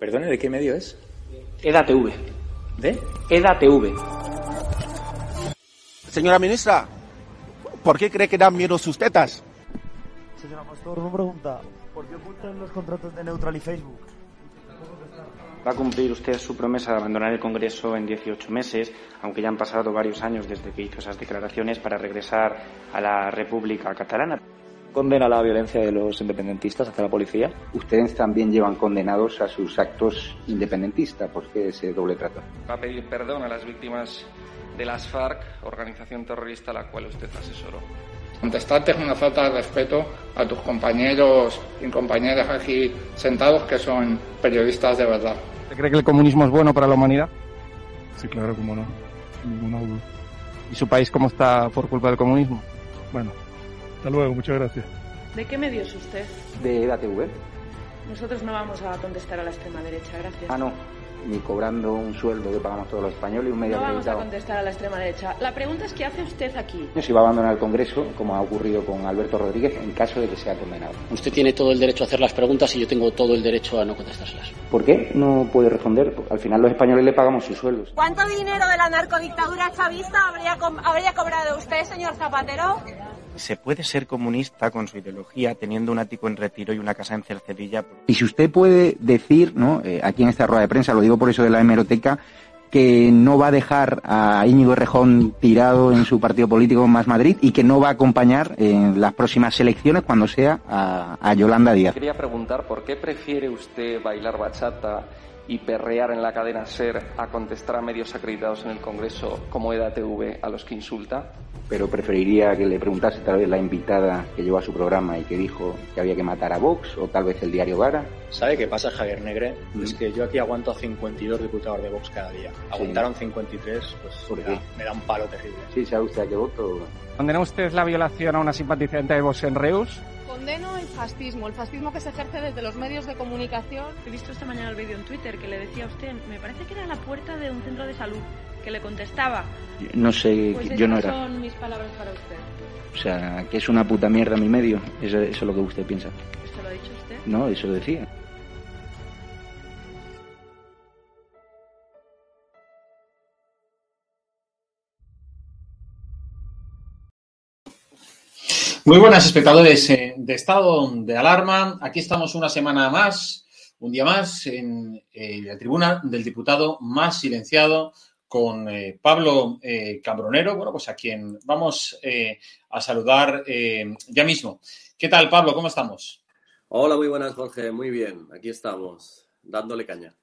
Perdone, ¿de qué medio es? EDATV. ¿De? EDATV. Señora ministra, ¿por qué cree que dan miedo sus tetas? Señora Pastor, una pregunta. ¿Por qué ocultan los contratos de Neutral y Facebook? Va a cumplir usted su promesa de abandonar el Congreso en 18 meses, aunque ya han pasado varios años desde que hizo esas declaraciones para regresar a la República Catalana. ¿Condena la violencia de los independentistas hacia la policía? Ustedes también llevan condenados a sus actos independentistas. ¿Por qué ese doble trato? Va a pedir perdón a las víctimas de las FARC, organización terrorista a la cual usted asesoró. Contestarte es una falta de respeto a tus compañeros y compañeras aquí sentados que son periodistas de verdad. ¿Usted cree que el comunismo es bueno para la humanidad? Sí, claro, cómo no. Ninguna duda. ¿Y su país cómo está por culpa del comunismo? Bueno, hasta luego, muchas gracias. ¿De qué medio es usted? De EDATV. Nosotros no vamos a contestar a la extrema derecha, gracias. Ah, no. Ni cobrando un sueldo que pagamos todos los españoles y un medio No vamos a acreditado. contestar a la extrema derecha. La pregunta es ¿qué hace usted aquí? Si va a abandonar el Congreso, como ha ocurrido con Alberto Rodríguez, en caso de que sea condenado. Usted tiene todo el derecho a hacer las preguntas y yo tengo todo el derecho a no contestárselas. ¿Por qué no puede responder? Al final los españoles le pagamos sus sueldos. ¿Cuánto dinero de la narcodictadura chavista habría, com- habría cobrado usted, señor Zapatero? ¿Se puede ser comunista con su ideología teniendo un ático en retiro y una casa en Cercedilla? Y si usted puede decir, ¿no? Eh, aquí en esta rueda de prensa, lo digo por eso de la hemeroteca, que no va a dejar a Íñigo Errejón tirado en su partido político Más Madrid y que no va a acompañar en las próximas elecciones cuando sea a, a Yolanda Díaz. Quería preguntar por qué prefiere usted bailar bachata y perrear en la cadena SER a contestar a medios acreditados en el Congreso como EDATV a los que insulta. Pero preferiría que le preguntase tal vez la invitada que llevó a su programa y que dijo que había que matar a Vox o tal vez el diario Gara. ¿Sabe qué pasa, Javier Negre? Mm. Es que yo aquí aguanto a 52 diputados de Vox cada día. Aguantaron 53, pues ¿Por me, qué? da, me da un palo terrible. Sí, ¿sabe usted a qué voto? ¿Condena usted la violación a una simpatizante de Vox en Reus? Condeno el fascismo, el fascismo que se ejerce desde los medios de comunicación. He visto esta mañana el vídeo en Twitter que le decía a usted, me parece que era a la puerta de un centro de salud, que le contestaba. No sé, Pues yo no era. son mis palabras para usted. O sea, que es una puta mierda mi medio. Eso, eso es lo que usted piensa. ¿Esto lo ha dicho usted? No, eso decía. Muy buenas espectadores eh, de estado de alarma. Aquí estamos una semana más, un día más, en eh, la tribuna del diputado más silenciado con eh, Pablo Cambronero, bueno, pues a quien vamos eh, a saludar eh, ya mismo. ¿Qué tal, Pablo? ¿Cómo estamos? Hola, muy buenas, Jorge. Muy bien, aquí estamos, dándole caña.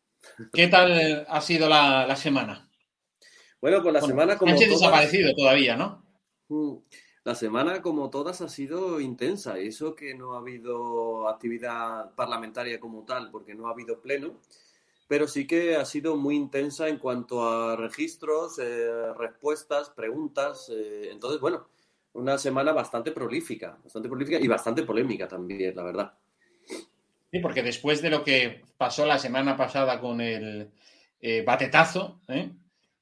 ¿Qué tal ha sido la, la semana? Bueno, pues la Bueno, semana como Sánchez todas- desaparecido todavía, ¿no? Mm, La semana, como todas, ha sido intensa. Eso que no ha habido actividad parlamentaria como tal, porque no ha habido pleno, pero sí que ha sido muy intensa en cuanto a registros, eh, respuestas, preguntas. eh, entonces, bueno, una semana bastante prolífica, bastante prolífica y bastante polémica también, la verdad. Sí, porque después de lo que pasó la semana pasada con el eh, batetazo, ¿eh?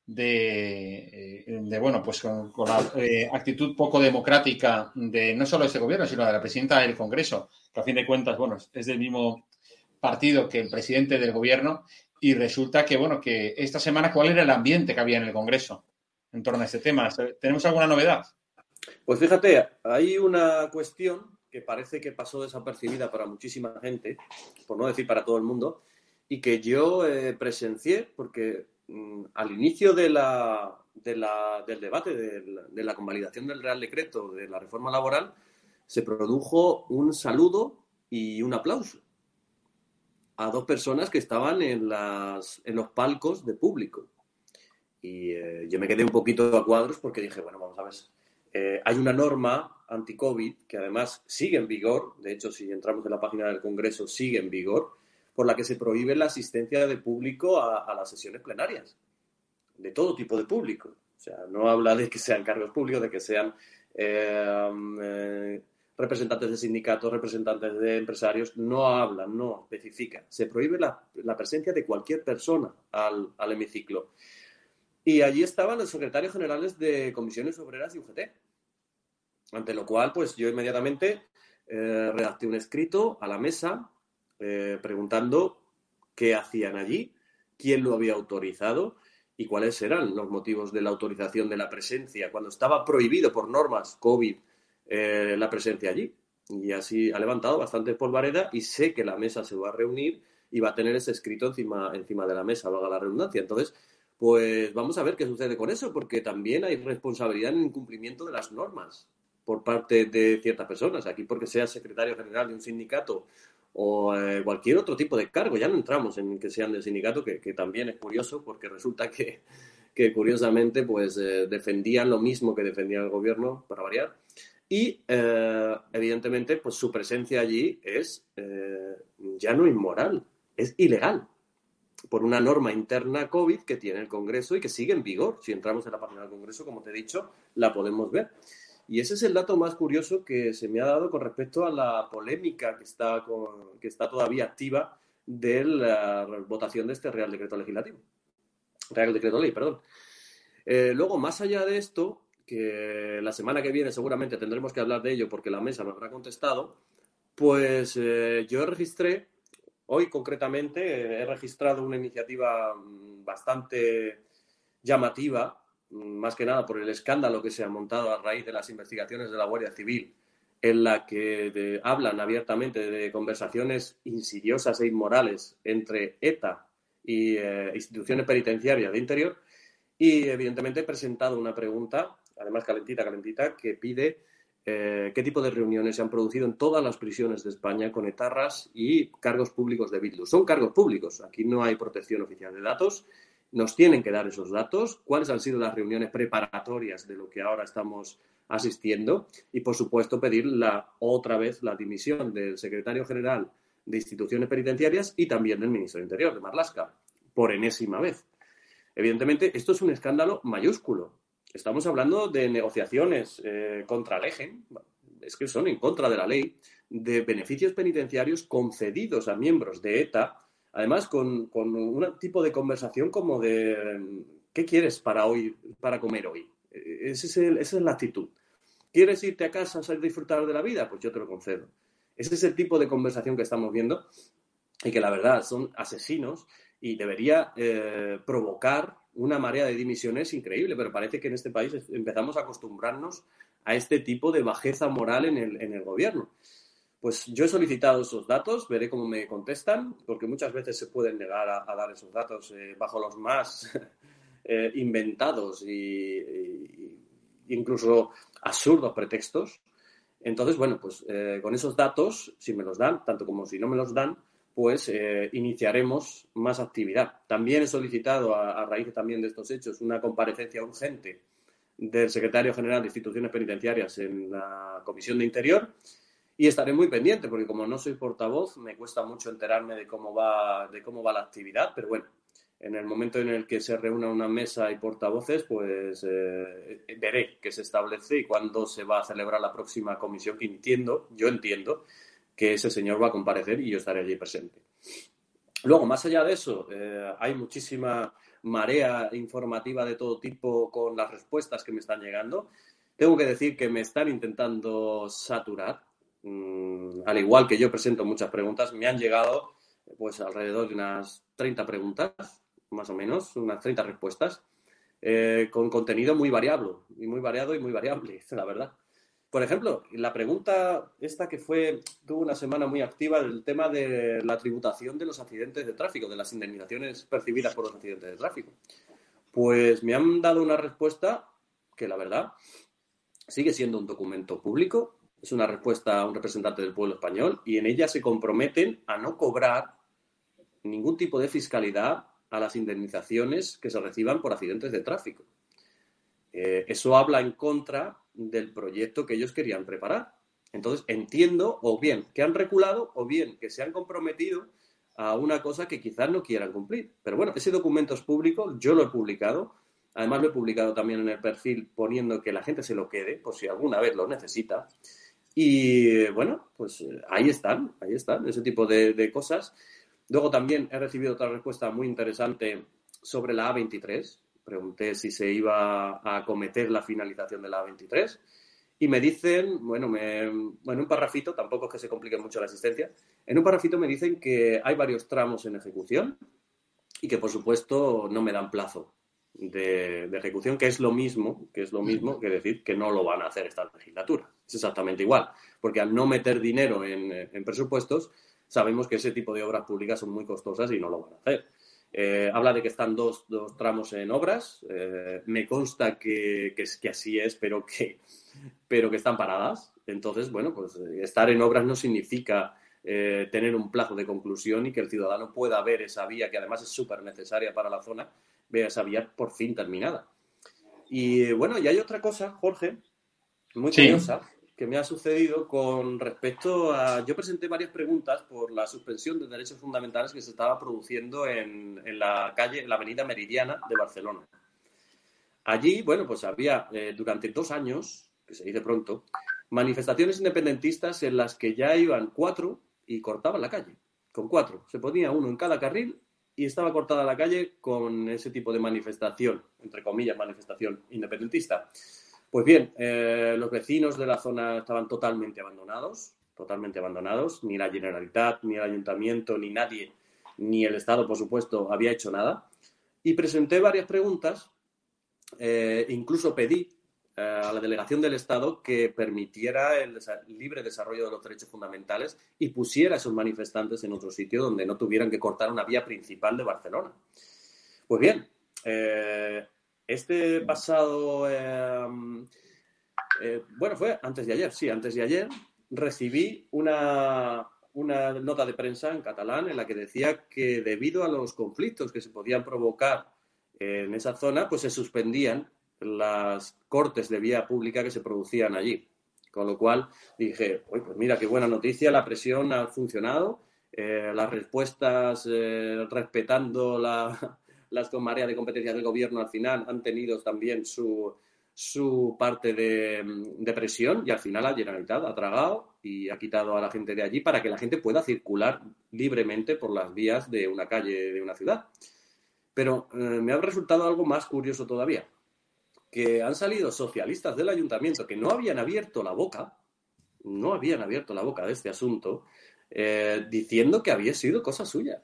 De, eh, de, bueno, pues con, la eh, actitud poco democrática de no solo este gobierno, sino de la presidenta del Congreso, que a fin de cuentas, bueno, es del mismo partido que el presidente del gobierno, y resulta que, bueno, que esta semana, ¿cuál era el ambiente que había en el Congreso en torno a este tema? ¿Tenemos alguna novedad? Pues fíjate, hay una cuestión que parece que pasó desapercibida para muchísima gente, por no decir para todo el mundo, y que yo eh, presencié porque al inicio del debate de la convalidación del Real Decreto de la reforma laboral se produjo un saludo y un aplauso a dos personas que estaban en los palcos de público. Y eh, yo me quedé un poquito a cuadros porque dije, bueno, vamos a ver, eh, hay una norma anti-COVID que además sigue en vigor, de hecho, si entramos en la página del Congreso, sigue en vigor, por la que se prohíbe la asistencia de público a, las sesiones plenarias, de todo tipo de público. O sea, no habla de que sean cargos públicos, de que sean eh, eh, representantes de sindicatos, representantes de empresarios, no habla, no especifica. Se prohíbe la, presencia de cualquier persona al, al hemiciclo. Y allí estaban los secretarios generales de comisiones obreras y UGT. Ante lo cual, pues yo inmediatamente eh, redacté un escrito a la mesa eh, preguntando qué hacían allí, quién lo había autorizado y cuáles eran los motivos de la autorización de la presencia cuando estaba prohibido por normas COVID eh, la presencia allí. Y así ha levantado bastante polvareda y sé que la mesa se va a reunir y va a tener ese escrito encima, encima de la mesa, valga la redundancia. Entonces, pues vamos a ver qué sucede con eso, porque también hay responsabilidad en el incumplimiento de las normas por parte de ciertas personas. Aquí porque sea secretario general de un sindicato o eh, cualquier otro tipo de cargo, ya no entramos en que sean del sindicato, que, también es curioso porque resulta que, que curiosamente pues eh, defendían lo mismo que defendía el gobierno, para variar. Y eh, evidentemente pues su presencia allí es ya no inmoral, es ilegal por una norma interna COVID que tiene el Congreso y que sigue en vigor. Si entramos en la página del Congreso, como te he dicho, la podemos ver. Y ese es el dato más curioso que se me ha dado con respecto a la polémica que está, que está todavía activa de la votación de este Real Decreto Legislativo. Real Decreto Ley, perdón. Eh, luego, más allá de esto, que la semana que viene seguramente tendremos que hablar de ello porque la mesa me habrá contestado, pues eh, yo registré Hoy, concretamente, he registrado una iniciativa mm, bastante llamativa, más que nada por el escándalo que se ha montado a raíz de las investigaciones de la Guardia Civil, en la que hablan abiertamente de conversaciones insidiosas e inmorales entre ETA y eh, instituciones penitenciarias de interior. Y, evidentemente, he presentado una pregunta, además calentita, calentita, que pide eh, qué tipo de reuniones se han producido en todas las prisiones de España con etarras y cargos públicos de Bildu. Son cargos públicos, aquí no hay protección oficial de datos, nos tienen que dar esos datos, cuáles han sido las reuniones preparatorias de lo que ahora estamos asistiendo y, por supuesto, pedir la, otra vez la dimisión del secretario general de instituciones penitenciarias y también del ministro de Interior, de Marlasca, por enésima vez. Evidentemente, esto es un escándalo mayúsculo Estamos hablando de negociaciones eh, contra eje, es que son en contra de la ley, de beneficios penitenciarios concedidos a miembros de ETA, además con, un tipo de conversación como de ¿qué quieres para hoy, para comer hoy? esa es la actitud. ¿Quieres irte a casa a disfrutar de la vida? Pues yo te lo concedo. Ese es el tipo de conversación que estamos viendo y que la verdad son asesinos y debería eh, provocar una marea de dimisiones increíble, pero parece que en este país empezamos a acostumbrarnos a este tipo de bajeza moral en el, en el gobierno. Pues yo he solicitado esos datos, veré cómo me contestan, porque muchas veces se pueden negar a, dar esos datos eh, bajo los más eh, inventados e incluso absurdos pretextos. Entonces, bueno, pues eh, con esos datos, si me los dan, tanto como si no me los dan, pues iniciaremos más actividad. También he solicitado, a, raíz también de estos hechos, una comparecencia urgente del secretario general de instituciones penitenciarias en la Comisión de Interior y estaré muy pendiente porque como no soy portavoz me cuesta mucho enterarme de cómo va de cómo va la actividad, pero bueno, en el momento en el que se reúna una mesa y portavoces, pues eh, veré qué se establece y cuándo se va a celebrar la próxima comisión que entiendo, yo entiendo que ese señor va a comparecer y yo estaré allí presente. Luego, más allá de eso, eh, hay muchísima marea informativa de todo tipo con las respuestas que me están llegando. Tengo que decir que me están intentando saturar. Mm, al igual que yo presento muchas preguntas, me han llegado pues alrededor de unas 30 preguntas, más o menos, unas 30 respuestas, eh, con contenido muy variable, y muy variado y muy variable, la verdad. Por ejemplo, la pregunta esta que fue, tuvo una semana muy activa, del tema de la tributación de los accidentes de tráfico, de las indemnizaciones percibidas por los accidentes de tráfico. Pues me han dado una respuesta que la verdad sigue siendo un documento público, es una respuesta a un representante del pueblo español y en ella se comprometen a no cobrar ningún tipo de fiscalidad a las indemnizaciones que se reciban por accidentes de tráfico. Eh, eso habla en contra del proyecto que ellos querían preparar. Entonces, entiendo o bien que han reculado o bien que se han comprometido a una cosa que quizás no quieran cumplir. Pero bueno, ese documento es público, yo lo he publicado, además lo he publicado también en el perfil poniendo que la gente se lo quede, por si alguna vez lo necesita. Y bueno, pues ahí están, ahí están, ese tipo de, de cosas. Luego también he recibido otra respuesta muy interesante sobre la A23, pregunté si se iba a acometer la finalización de la A23 y me dicen, bueno, me, bueno, un parrafito, tampoco es que se complique mucho la asistencia, en un parrafito me dicen que hay varios tramos en ejecución y que por supuesto no me dan plazo de, de ejecución, que es lo mismo, que es lo mismo que decir que no lo van a hacer esta legislatura. Es exactamente igual, porque al no meter dinero en, en presupuestos, sabemos que ese tipo de obras públicas son muy costosas y no lo van a hacer. Eh, habla de que están dos, dos tramos en obras. Eh, me consta que, que, así es, pero que, pero que están paradas. Entonces, bueno, pues eh, estar en obras no significa eh, tener un plazo de conclusión y que el ciudadano pueda ver esa vía, que además es súper necesaria para la zona, vea esa vía por fin terminada. Y bueno, y hay otra cosa, Jorge, muy Sí. curiosa, que me ha sucedido con respecto a... Yo presenté varias preguntas por la suspensión de derechos fundamentales que se estaba produciendo en, en la calle, en la avenida Meridiana de Barcelona. Allí, bueno, pues había eh, durante dos años, que se dice pronto, manifestaciones independentistas en las que ya iban cuatro y cortaban la calle, con cuatro. Se ponía uno en cada carril y estaba cortada la calle con ese tipo de manifestación, entre comillas, manifestación independentista. Pues bien, eh, los vecinos de la zona estaban totalmente abandonados, totalmente abandonados. Ni la Generalitat, ni el Ayuntamiento, ni nadie, ni el Estado, por supuesto, había hecho nada. Y presenté varias preguntas, eh, incluso pedí eh, a la delegación del Estado que permitiera el libre desarrollo de los derechos fundamentales y pusiera a esos manifestantes en otro sitio donde no tuvieran que cortar una vía principal de Barcelona. Pues bien, este pasado, eh, eh, bueno, fue antes de ayer, sí, antes de ayer, recibí una, una nota de prensa en catalán en la que decía que debido a los conflictos que se podían provocar en esa zona, pues se suspendían las cortes de vía pública que se producían allí. Con lo cual dije, "Uy, pues mira qué buena noticia, la presión ha funcionado, eh, las respuestas eh, respetando la, las con marea de competencias del gobierno al final han tenido también su, su parte de, presión y al final la Generalitat ha tragado y ha quitado a la gente de allí para que la gente pueda circular libremente por las vías de una calle de una ciudad. Pero eh, me ha resultado algo más curioso todavía, que han salido socialistas del ayuntamiento que no habían abierto la boca, no habían abierto la boca de este asunto, eh, diciendo que había sido cosa suya.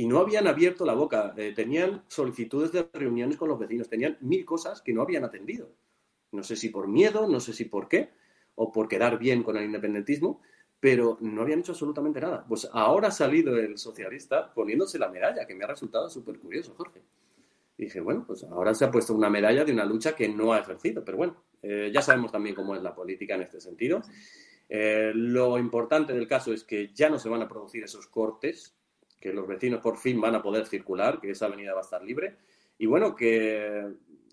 Y no habían abierto la boca, eh, tenían solicitudes de reuniones con los vecinos, tenían mil cosas que no habían atendido. No sé si por miedo, no sé si por qué, o por quedar bien con el independentismo, pero no habían hecho absolutamente nada. Pues ahora ha salido el socialista poniéndose la medalla, que me ha resultado súper curioso, Jorge. Dije, bueno, pues ahora se ha puesto una medalla de una lucha que no ha ejercido, pero bueno, eh, ya sabemos también cómo es la política en este sentido. Eh, lo importante del caso es que ya no se van a producir esos cortes, que los vecinos por fin van a poder circular, que esa avenida va a estar libre. Y bueno, que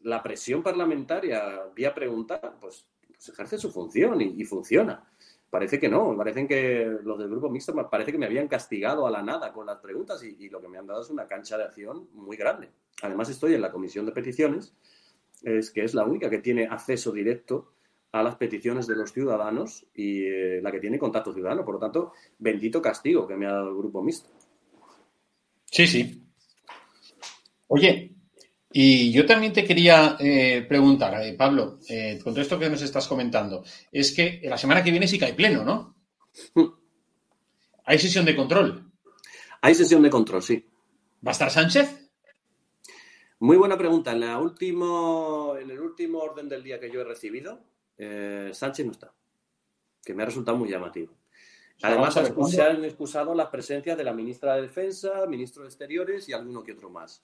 la presión parlamentaria vía pregunta, pues, pues ejerce su función y, funciona. Parece que no, parecen que los del grupo mixto parece que me habían castigado a la nada con las preguntas y, lo que me han dado es una cancha de acción muy grande. Además estoy en la comisión de peticiones, es que es la única que tiene acceso directo a las peticiones de los ciudadanos y eh, la que tiene contacto ciudadano. Por lo tanto, bendito castigo que me ha dado el grupo mixto. Sí, sí. Oye, y yo también te quería eh, preguntar, eh, Pablo, eh, con todo esto que nos estás comentando, es que la semana que viene sí que hay pleno, ¿no? Hay sesión de control. Hay sesión de control, sí. ¿Va a estar Sánchez? Muy buena pregunta. En, la último, en el último orden del día que yo he recibido, eh, Sánchez no está, que me ha resultado muy llamativo. Además, vamos a ver, ¿cuándo? se han excusado las presencias de la ministra de Defensa, ministro de Exteriores y alguno que otro más.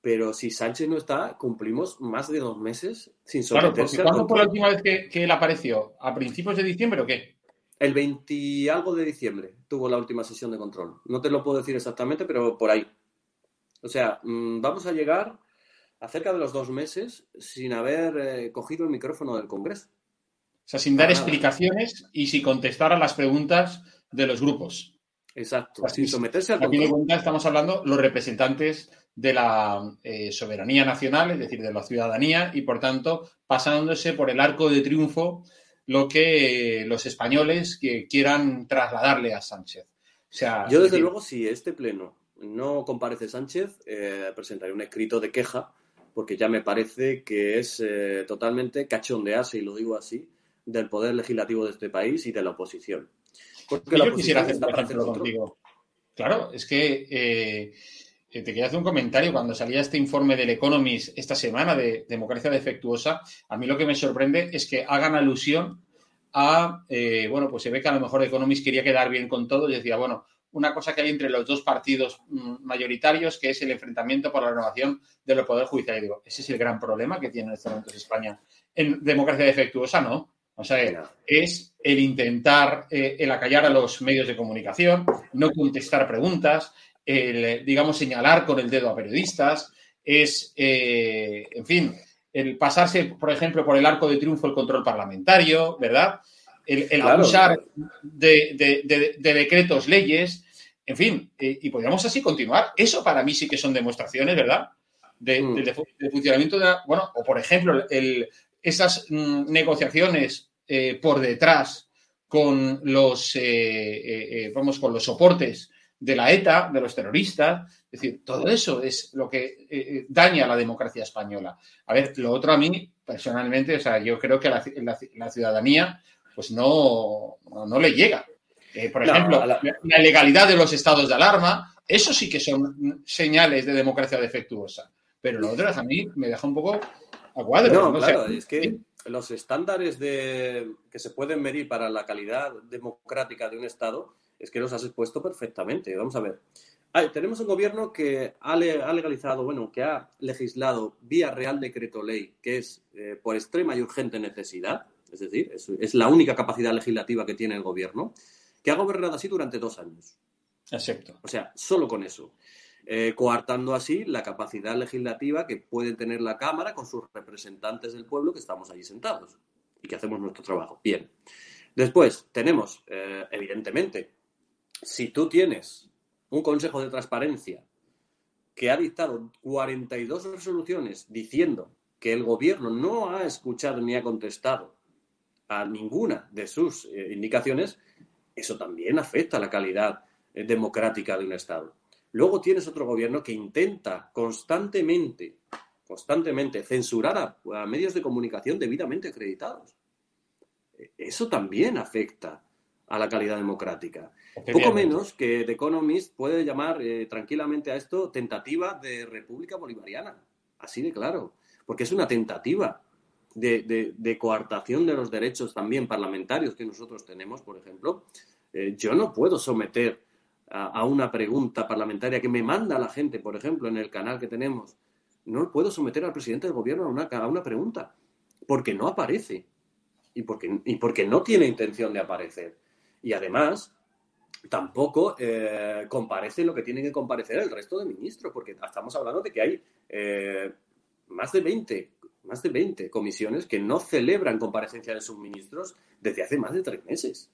Pero si Sánchez no está, cumplimos más de dos meses sin Claro, someterse al ¿cuándo fue la última vez que, que él apareció? ¿A principios de diciembre o qué? El 20 y algo de diciembre tuvo la última sesión de control. No te lo puedo decir exactamente, pero por ahí. O sea, mm, vamos a llegar a cerca de los dos meses sin haber eh, cogido el micrófono del Congreso. O sea, sin dar nada. explicaciones y sin contestar a las preguntas de los grupos. Exacto, O sea, sin someterse al A fin de control. cuentas, estamos hablando los representantes de la eh, soberanía nacional, es decir, de la ciudadanía, y por tanto, pasándose por el arco de triunfo lo que eh, los españoles que quieran trasladarle a Sánchez. O sea, Yo, es desde decir, luego, si este pleno no comparece Sánchez, eh, presentaré un escrito de queja porque ya me parece que es totalmente cachondearse, y lo digo así, del poder legislativo de este país y de la oposición. Porque Yo quisiera hacer, contigo. Claro, es que eh, te quería hacer un comentario. Cuando salía este informe del Economist esta semana de democracia defectuosa, a mí lo que me sorprende es que hagan alusión a, eh, bueno, pues se ve que a lo mejor Economist quería quedar bien con todo y decía, bueno, una cosa que hay entre los dos partidos mm, mayoritarios, que es el enfrentamiento por la renovación de los poderes judiciales. Digo, ese es el gran problema que tiene en estos momentos España. En democracia defectuosa, no. O sea, es el intentar, eh, el acallar a los medios de comunicación, no contestar preguntas, el, digamos, señalar con el dedo a periodistas, es, eh, en fin, el pasarse, por ejemplo, por el arco de triunfo el control parlamentario, ¿verdad? El, el abusar de, decretos, leyes, en fin, eh, y podríamos así continuar. Eso para mí sí que son demostraciones, ¿verdad? De, mm. funcionamiento de, la, bueno, o por ejemplo, el, esas mm, negociaciones eh, por detrás con los, eh, eh, vamos, con los soportes de la ETA, de los terroristas. Es decir, todo eso es lo que daña a la democracia española. A ver, lo otro a mí, personalmente, o sea, yo creo que la, la, ciudadanía pues no, no, le llega. por ejemplo, la... la legalidad de los estados de alarma, eso sí que son señales de democracia defectuosa. Pero lo otro a mí me deja un poco a cuadro. No, claro, es que los estándares de, que se pueden medir para la calidad democrática de un Estado es que los has expuesto perfectamente. Vamos a ver. tenemos un gobierno que ha, legalizado, bueno, que ha legislado vía Real Decreto Ley, que es eh, por extrema y urgente necesidad, es decir, es, la única capacidad legislativa que tiene el gobierno, que ha gobernado así durante dos años. Exacto. O sea, solo con eso. Eh, coartando así la capacidad legislativa que puede tener la Cámara con sus representantes del pueblo que estamos allí sentados y que hacemos nuestro trabajo. Bien. Después, tenemos, eh, evidentemente, si tú tienes un Consejo de Transparencia que ha dictado 42 resoluciones diciendo que el gobierno no ha escuchado ni ha contestado a ninguna de sus eh, indicaciones, eso también afecta a la calidad democrática de un Estado. Luego tienes otro gobierno que intenta constantemente, constantemente censurar a, medios de comunicación debidamente acreditados. Eso también afecta a la calidad democrática. Poco menos que The Economist puede llamar eh, tranquilamente a esto tentativa de República Bolivariana. Así de claro. Porque es una tentativa de, coartación de los derechos también parlamentarios que nosotros tenemos, por ejemplo. Eh, yo no puedo someter a, una pregunta parlamentaria que me manda la gente, por ejemplo, en el canal que tenemos, no puedo someter al presidente del gobierno a una, a una pregunta, porque no aparece y porque, y porque no tiene intención de aparecer. Y además, tampoco eh, comparece lo que tiene que comparecer el resto de ministros, porque estamos hablando de que hay eh, más de 20 más de 20 comisiones que no celebran comparecencia de sus ministros desde hace más de tres meses.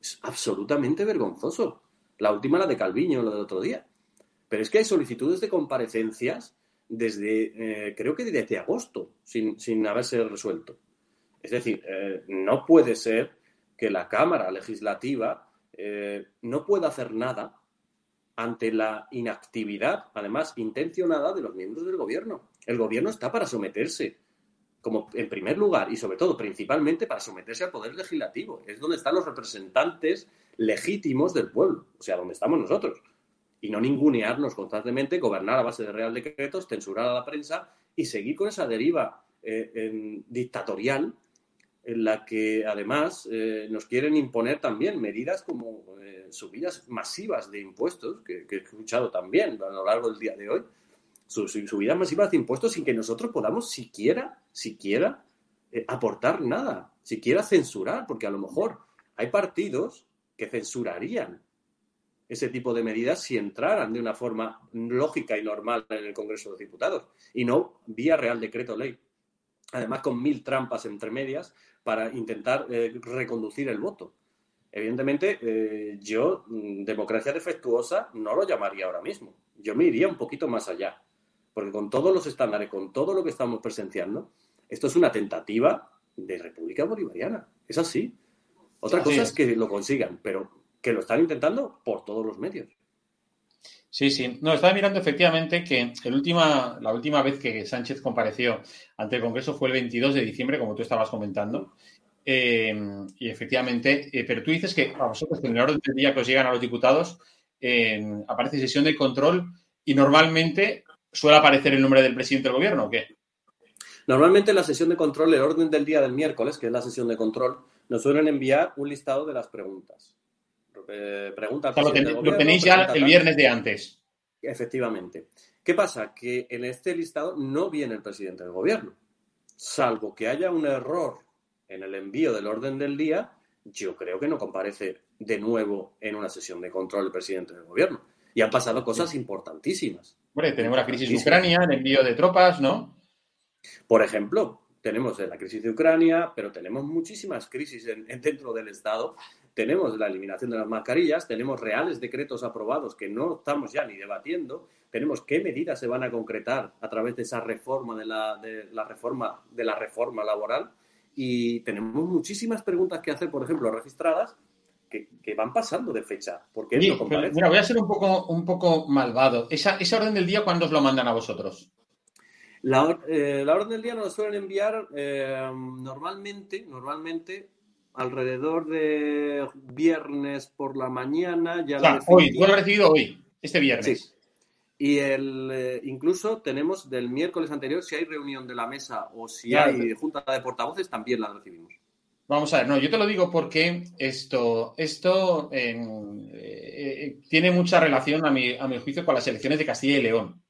Es absolutamente vergonzoso. La última, la de Calviño, lo del otro día. Pero es que hay solicitudes de comparecencias desde, eh, creo que desde agosto, sin, haberse resuelto. Es decir, eh, no puede ser que la Cámara Legislativa eh, no pueda hacer nada ante la inactividad, además intencionada, de los miembros del Gobierno. El Gobierno está para someterse, como en primer lugar y sobre todo principalmente para someterse al Poder Legislativo. Es donde están los representantes legítimos del pueblo, o sea, donde estamos nosotros. Y no ningunearnos constantemente, gobernar a base de real decretos, censurar a la prensa y seguir con esa deriva eh, dictatorial en la que además eh, nos quieren imponer también medidas como eh, subidas masivas de impuestos, que, he escuchado también a lo largo del día de hoy, subidas masivas de impuestos sin que nosotros podamos siquiera, siquiera aportar nada, siquiera censurar, porque a lo mejor hay partidos que censurarían ese tipo de medidas si entraran de una forma lógica y normal en el Congreso de los Diputados y no vía Real Decreto Ley. Además, con mil trampas entre medias para intentar eh, reconducir el voto. Evidentemente, eh, yo, mm, democracia defectuosa, no lo llamaría ahora mismo. Yo me iría un poquito más allá. Porque con todos los estándares, con todo lo que estamos presenciando, esto es una tentativa de República Bolivariana. Es así. Otra cosa es que lo consigan, pero que lo están intentando por todos los medios. Sí, sí. No, estaba mirando efectivamente que el última, la última vez que Sánchez compareció ante el Congreso fue el 22 de diciembre, como tú estabas comentando. Eh, y efectivamente, eh, pero tú dices que a vosotros, en el orden del día que os llegan a los diputados, eh, aparece sesión de control y normalmente suele aparecer el nombre del presidente del gobierno, ¿o qué? Normalmente en la sesión de control, el orden del día del miércoles, que es la sesión de control, nos suelen enviar un listado de las preguntas. Eh, pregunta al O sea, lo, ten- tenéis ya el viernes de antes. Efectivamente. ¿Qué pasa? Que en este listado no viene el presidente del gobierno. Salvo que haya un error en el envío del orden del día, yo creo que no comparece de nuevo en una sesión de control el presidente del gobierno. Y han pasado cosas importantísimas. Hombre, tenemos la crisis de. Ucrania, el envío de tropas, ¿no? Por ejemplo, tenemos la crisis de Ucrania, pero tenemos muchísimas crisis en- en- dentro del Estado. Tenemos la eliminación de las mascarillas, tenemos reales decretos aprobados que no estamos ya ni debatiendo. Tenemos qué medidas se van a concretar a través de esa reforma de la, de la reforma de la reforma laboral y tenemos muchísimas preguntas que hacer, por ejemplo, registradas que, que van pasando de fecha. Porque Oye, no mira, voy a ser un poco, un poco malvado. Esa, esa orden del día, ¿cuándo os lo mandan a vosotros? La, eh, la orden del día nos suelen enviar eh, normalmente, normalmente alrededor de viernes por la mañana. Ya O sea, la hoy, tú lo has recibido hoy, este viernes. Sí. Y el, eh, incluso tenemos del miércoles anterior, si hay reunión de la mesa o si Claro. hay junta de portavoces, también la recibimos. Vamos a ver, no, yo te lo digo porque esto, esto eh, eh, tiene mucha relación, a mi, a mi juicio, con las elecciones de Castilla y León.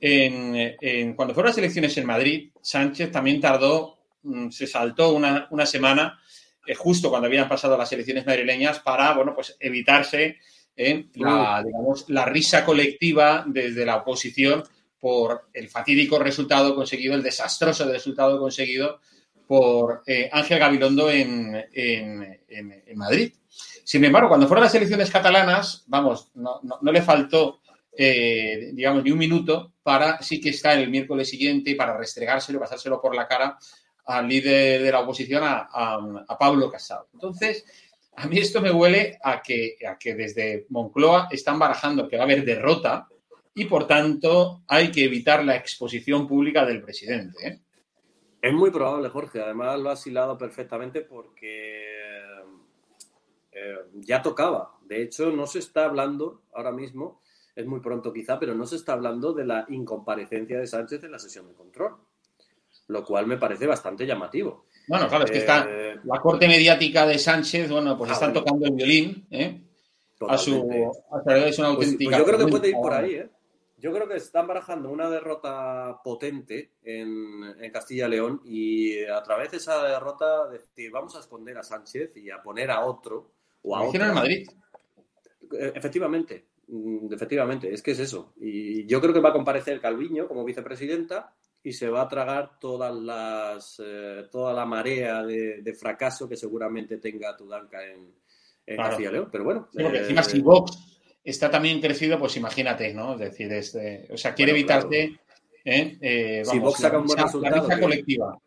En, en- cuando fueron las elecciones en Madrid, Sánchez también tardó, mm, se saltó una, una semana, eh, justo cuando habían pasado las elecciones madrileñas, para, bueno, pues evitarse eh, la, digamos, la risa colectiva desde la oposición por el fatídico resultado conseguido, el desastroso resultado conseguido por eh, Ángel Gabilondo en, en- en- en Madrid. Sin embargo, cuando fueron las elecciones catalanas, vamos, no, no- no le faltó, eh, digamos, ni un minuto para sí que está el miércoles siguiente para restregárselo, pasárselo por la cara al líder de la oposición, a Pablo Casado. Entonces, a mí esto me huele a que, a que desde Moncloa están barajando que va a haber derrota y, por tanto, hay que evitar la exposición pública del presidente. ¿eh? Es muy probable, Jorge. Además, lo has hilado perfectamente porque eh, ya tocaba. De hecho, no se está hablando ahora mismo, es muy pronto quizá, pero no se está hablando de la incomparecencia de Sánchez en la sesión de control, lo cual me parece bastante llamativo. Bueno, claro, es que Eh, está la corte mediática de Sánchez, bueno, pues Ah, están bueno. tocando el violín, ¿eh? A su a través de una Pues, auténtica. pues yo creo que puede ir por ahí, ¿eh? Yo creo que están barajando una derrota potente en, en Castilla y León y a través de esa derrota decir vamos a esconder a Sánchez y a poner a otro o a hicieron en. Madrid. Eh, Efectivamente, efectivamente, es que es eso. Y yo creo que va a comparecer Calviño como vicepresidenta y se va a tragar todas las eh, toda la marea de, de fracaso que seguramente tenga Tudanca en, en Claro. Castilla León. Pero bueno, Sí, porque eh, encima si Vox está también crecido, pues imagínate, ¿no? Es decir, este, o sea, quiere Bueno, claro. evitarse, ¿eh? Eh, Si vamos, Vox saca un buen resultado, La que- colectiva.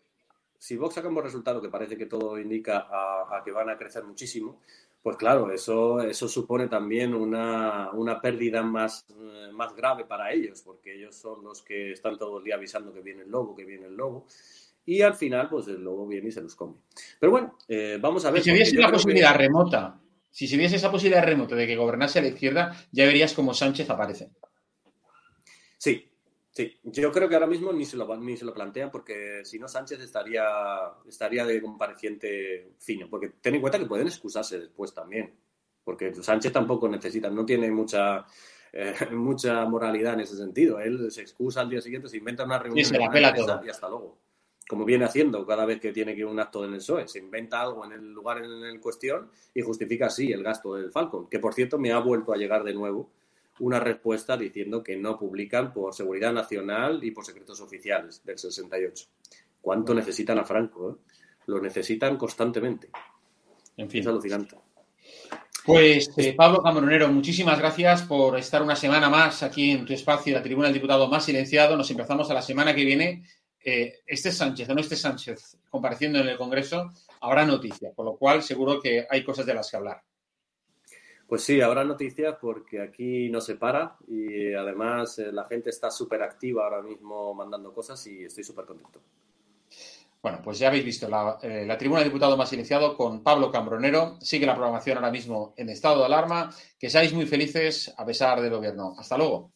si Vox saca un buen resultado, que parece que todo indica a, a que van a crecer muchísimo, pues claro, eso, eso supone también una, una pérdida más, eh, más grave para ellos, porque ellos son los que están todo el día avisando que viene el lobo, que viene el lobo, y al final, pues el lobo viene y se los come. Pero bueno, eh, vamos a ver. Si se yo la que- posibilidad remota, si se diese esa posibilidad remota de que gobernase a la izquierda, ya verías cómo Sánchez aparece. Sí, sí. Yo creo que ahora mismo ni se lo, ni se lo plantean porque si no Sánchez estaría, estaría de compareciente fino. Porque ten en cuenta que pueden excusarse después también. Porque Sánchez tampoco necesita, no tiene mucha, eh, mucha moralidad en ese sentido. Él se excusa al día siguiente, se inventa una reunión se la pela todo. y hasta luego. Como viene haciendo cada vez que tiene que ir un acto en el PSOE. Se inventa algo en el lugar en el cuestión y justifica así el gasto del Falcon. Que por cierto me ha vuelto a llegar de nuevo una respuesta diciendo que no publican por seguridad nacional y por secretos oficiales del 68. ¿Cuánto necesitan a Franco? eh? Lo necesitan constantemente. En fin. Es alucinante. Pues eh, Pablo Camaronero, muchísimas gracias por estar una semana más aquí en tu espacio, la tribuna del diputado más silenciado. Nos empezamos a la semana que viene. Eh, este Sánchez o no este Sánchez compareciendo en el Congreso, habrá noticias, con lo cual seguro que hay cosas de las que hablar. Pues sí, habrá noticias porque aquí no se para y además eh, la gente está súper activa ahora mismo mandando cosas y estoy súper contento. Bueno, pues ya habéis visto la, eh, la tribuna de diputados más iniciado con Pablo Cambronero. Sigue la programación ahora mismo en estado de alarma. Que seáis muy felices a pesar del gobierno. Hasta luego.